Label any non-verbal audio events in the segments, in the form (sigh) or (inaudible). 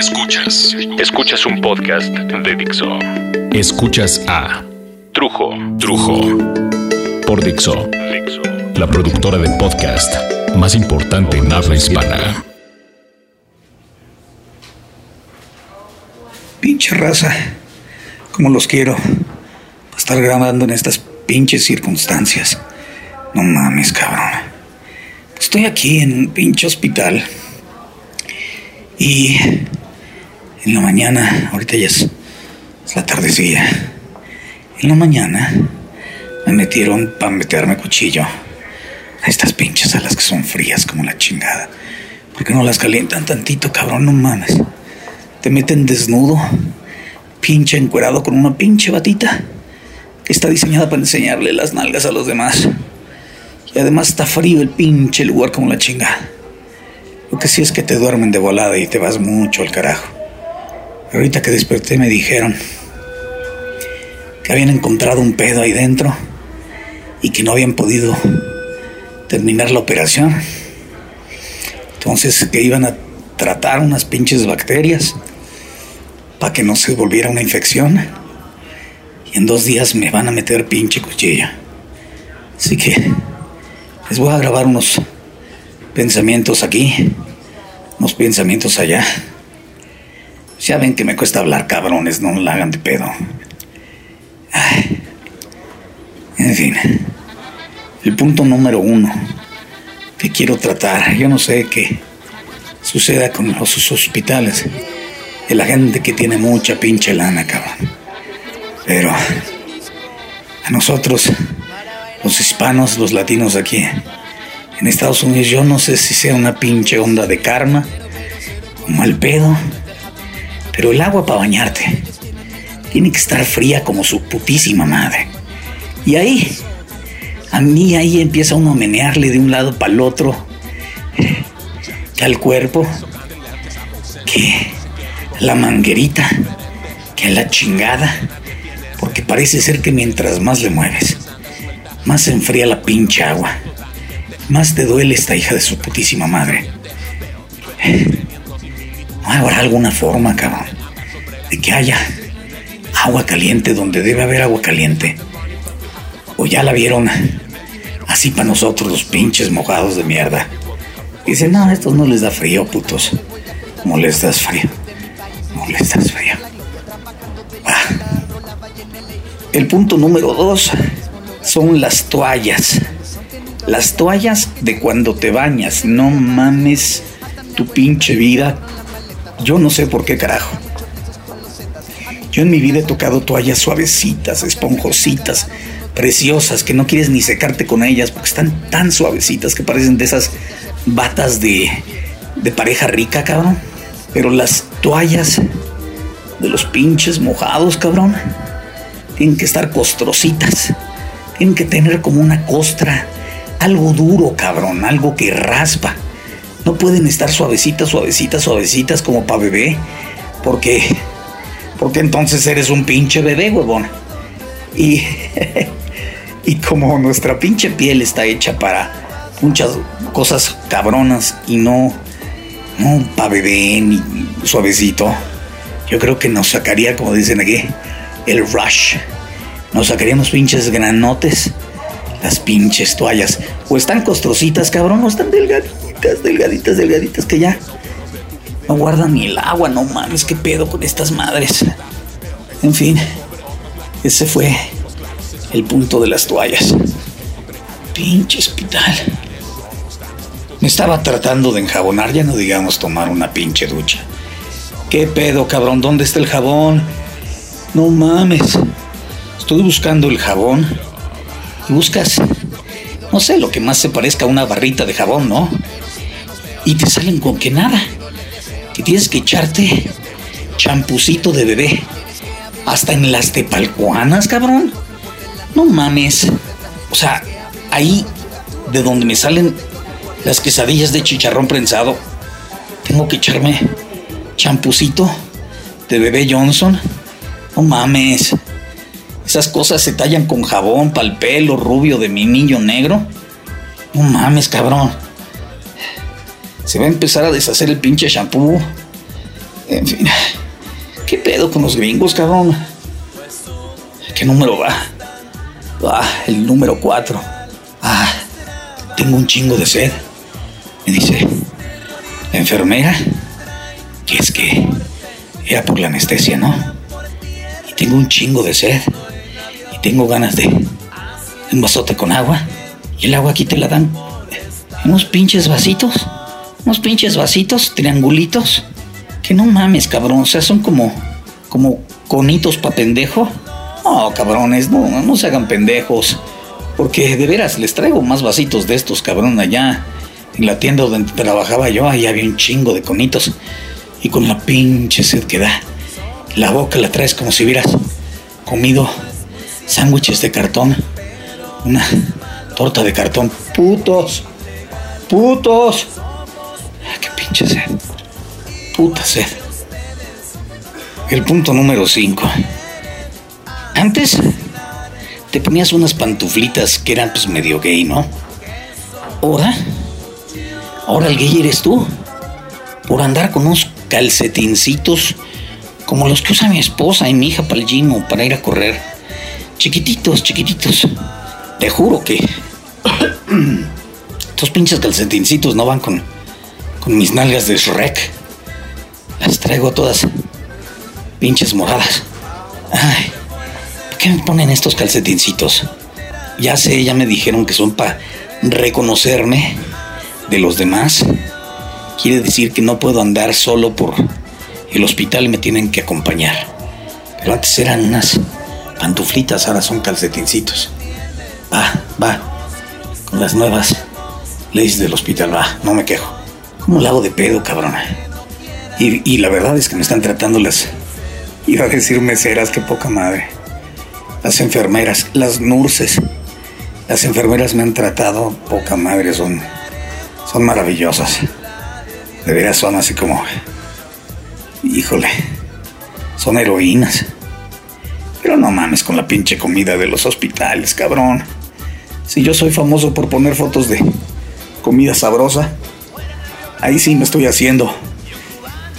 Escuchas. Escuchas un podcast de Dixo. Escuchas a Trujo. Trujo. Por Dixo. La productora de podcast más importante en habla hispana. Pinche raza. Como los quiero. Para estar grabando en estas pinches circunstancias. No mames, cabrón. Estoy aquí en un pinche hospital. Y en la mañana, ahorita ya es, la tardecilla. En la mañana me metieron para meterme cuchillo a estas pinches alas que son frías como la chingada. ¿Por qué no las calientan tantito, cabrón? No mames. Te meten desnudo, pinche encuerado con una pinche batita que está diseñada para enseñarle las nalgas a los demás. Y además está frío el pinche lugar como la chingada. Lo que sí es que te duermen de volada y te vas mucho al carajo. Ahorita que desperté me dijeron que habían encontrado un pedo ahí dentro y que no habían podido terminar la operación. Entonces que iban a tratar unas pinches bacterias para que no se volviera una infección. Y en dos días me van a meter pinche cuchilla. Así que les voy a grabar unos pensamientos aquí, unos pensamientos allá. Ya ven que me cuesta hablar, cabrones, no la hagan de pedo. En fin, el punto número uno que quiero tratar, yo no sé qué suceda con los hospitales de la gente que tiene mucha pinche lana, cabrón. Pero a nosotros, los hispanos, los latinos aquí, en Estados Unidos, yo no sé si sea una pinche onda de karma, un mal pedo, pero el agua para bañarte tiene que estar fría como su putísima madre. Y ahí, a mí ahí empieza uno a menearle de un lado para el otro, que al cuerpo, que la manguerita, que a la chingada, porque parece ser que mientras más le mueves, más se enfría la pinche agua más te duele esta hija de su putísima madre. ¿No habrá alguna forma, cabrón, de que haya agua caliente donde debe haber agua caliente? ¿O ya la vieron así para nosotros los pinches mojados de mierda? Dicen, no, a estos no les da frío, putos. No les das frío. No les das frío. Ah. El punto número dos son las toallas. Las toallas de cuando te bañas, no mames tu pinche vida. Yo no sé por qué carajo. Yo en mi vida he tocado toallas suavecitas, esponjositas, preciosas, que no quieres ni secarte con ellas porque están tan suavecitas que parecen de esas batas de, de pareja rica, cabrón. Pero las toallas de los pinches mojados, cabrón, tienen que estar costrositas. Tienen que tener como una costra algo duro, cabrón, algo que raspa. No pueden estar suavecitas, suavecitas, suavecitas como para bebé, porque porque entonces eres un pinche bebé, huevón. Y (laughs) y como nuestra pinche piel está hecha para muchas cosas cabronas y no no para bebé ni suavecito, yo creo que nos sacaría, como dicen aquí, el rush. Nos sacaríamos pinches granotes las pinches toallas. O están costrositas, cabrón, o están delgaditas, delgaditas, delgaditas, que ya no guardan ni el agua, no mames, qué pedo con estas madres. En fin, ese fue el punto de las toallas. Pinche hospital. Me estaba tratando de enjabonar, ya no digamos tomar una pinche ducha. ¿Qué pedo, cabrón? ¿Dónde está el jabón? No mames. Estoy buscando el jabón buscas, no sé, lo que más se parezca a una barrita de jabón, ¿no? Y te salen con que nada, que tienes que echarte champucito de bebé, hasta en las tepalcuanas, cabrón. No mames. O sea, ahí de donde me salen las quesadillas de chicharrón prensado, tengo que echarme champucito de bebé Johnson. No mames. Esas cosas se tallan con jabón para el pelo rubio de mi negro. No mames, cabrón. Se va a empezar a deshacer el pinche shampoo. En fin. ¿Qué pedo con los gringos, cabrón? ¿Qué número va? Ah, el número 4. Ah, tengo un chingo de sed. Me dice la enfermera que es que era por la anestesia, ¿no? Y tengo un chingo de sed. Y tengo ganas de un vasote con agua. Y el agua aquí te la dan unos pinches vasitos. Unos pinches vasitos, triangulitos. Que no mames, cabrón. O sea, son como, como conitos pa' pendejo. No, cabrones, no, no se hagan pendejos. Porque de veras les traigo más vasitos de estos, cabrón, allá. En la tienda donde trabajaba yo, ahí había un chingo de conitos. Y con la pinche sed que da, la boca la traes como si hubieras comido sándwiches de cartón. Una torta de cartón. Putos. Putos. Pinche sed. Puta sed. El punto número 5. Antes te ponías unas pantuflitas que eran pues medio gay, ¿no? Ahora, ahora el gay eres tú. Por andar con unos calcetincitos como los que usa mi esposa y mi hija para el gym o para ir a correr. Chiquititos, chiquititos. Te juro que (clears throat) estos pinches calcetincitos no van con, con mis nalgas de Shrek. Las traigo todas pinches moradas. Ay, ¿por qué me ponen estos calcetincitos? Ya sé, ya me dijeron que son para reconocerme de los demás. Quiere decir que no puedo andar solo por el hospital y me tienen que acompañar. Pero antes eran unas pantuflitas, ahora son calcetincitos. Va, va. Con las nuevas leyes del hospital, va, no me quejo. ¿Cómo la de pedo, cabrona? Y, y la verdad es que me están tratando las. Iba a decir meseras, qué poca madre. Las enfermeras, las nurses. Las enfermeras me han tratado poca madre, son. Son maravillosas. De veras son así como. Híjole. Son heroínas. Pero no mames con la pinche comida de los hospitales, cabrón. Si yo soy famoso por poner fotos de comida sabrosa, ahí sí me estoy haciendo.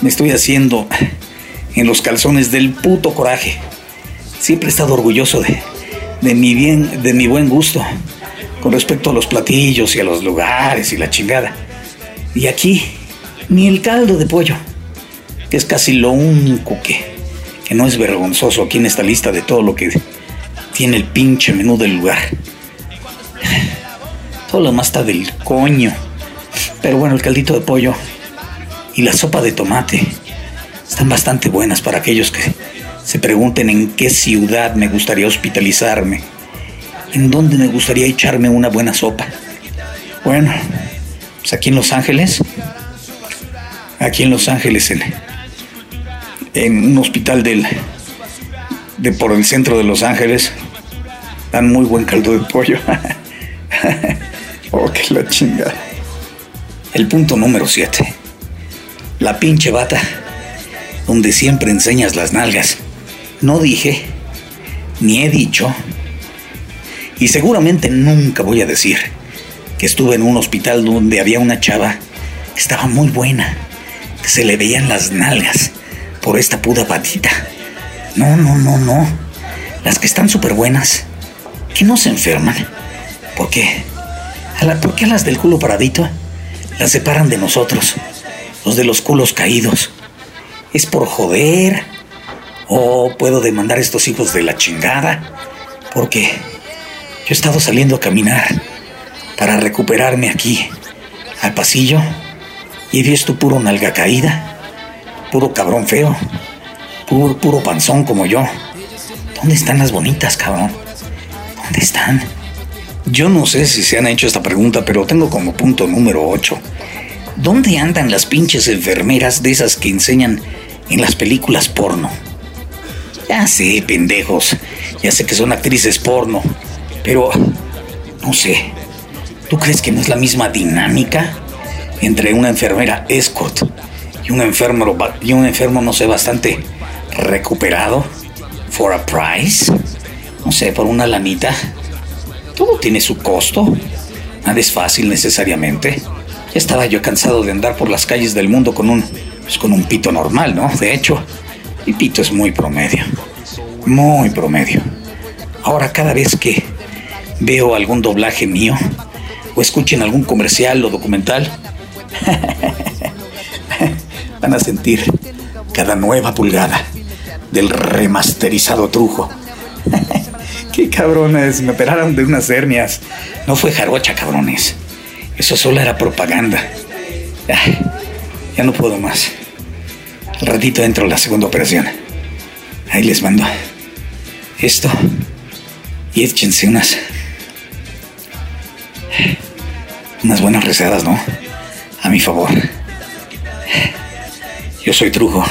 Me estoy haciendo en los calzones del puto coraje. Siempre he estado orgulloso de, de mi bien, de mi buen gusto con respecto a los platillos y a los lugares y la chingada. Y aquí, ni el caldo de pollo, que es casi lo único que, que no es vergonzoso aquí en esta lista de todo lo que tiene el pinche menú del lugar. Todo lo más está del coño. Pero bueno, el caldito de pollo y la sopa de tomate están bastante buenas para aquellos que se pregunten en qué ciudad me gustaría hospitalizarme, en dónde me gustaría echarme una buena sopa. Bueno, pues aquí en Los Ángeles, aquí en Los Ángeles, en, un hospital del, de por el centro de Los Ángeles, dan muy buen caldo de pollo. (laughs) oh, que la chingada. El punto número 7. La pinche bata, donde siempre enseñas las nalgas. No dije, ni he dicho, y seguramente nunca voy a decir que estuve en un hospital donde había una chava que estaba muy buena, que se le veían las nalgas por esta puta patita. No, no, no, no. Las que están súper buenas, que no se enferman. ¿Por qué? ¿A la, ¿Por qué las del culo paradito las separan de nosotros? Los de los culos caídos. ¿Es por joder? ¿O puedo demandar a estos hijos de la chingada? Porque yo he estado saliendo a caminar para recuperarme aquí, al pasillo, y he visto puro nalga caída, puro cabrón feo, puro, puro panzón como yo. ¿Dónde están las bonitas, cabrón? ¿Dónde están? Yo no sé si se han hecho esta pregunta, pero tengo como punto número 8. ¿Dónde andan las pinches enfermeras de esas que enseñan en las películas porno? Ya sé, pendejos. Ya sé que son actrices porno. Pero, no sé. ¿Tú crees que no es la misma dinámica entre una enfermera escort y un enfermo, y un enfermo no sé, bastante recuperado? ¿For a price? No sé, por una lanita. Todo tiene su costo. Nada es fácil necesariamente. Ya estaba yo cansado de andar por las calles del mundo con un pues con un pito normal, ¿no? De hecho, mi pito es muy promedio. Muy promedio. Ahora cada vez que veo algún doblaje mío o escuchen algún comercial o documental, (laughs) van a sentir cada nueva pulgada del remasterizado trujo. (laughs) (laughs) Qué cabrones, me operaron de unas hernias. No fue jarocha, cabrones. Eso solo era propaganda. ya no puedo más. Al ratito entro a la segunda operación. Ahí les mando esto. Y échense unas. Unas buenas rezadas, ¿no? A mi favor. Yo soy Trujo.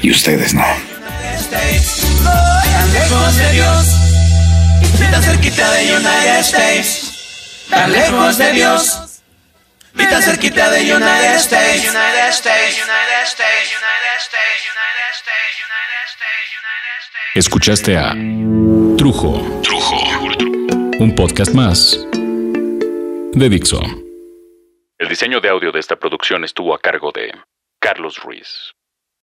Y ustedes no. Lejos de Dios. Y tan cerquita de United States. Tan lejos de Dios. Y tan cerquita de United States. United States. United States. United States. United States. United States. Escuchaste a Trujo. Trujo. Un podcast más de Dixo. El diseño de audio de esta producción estuvo a cargo de Carlos Ruiz.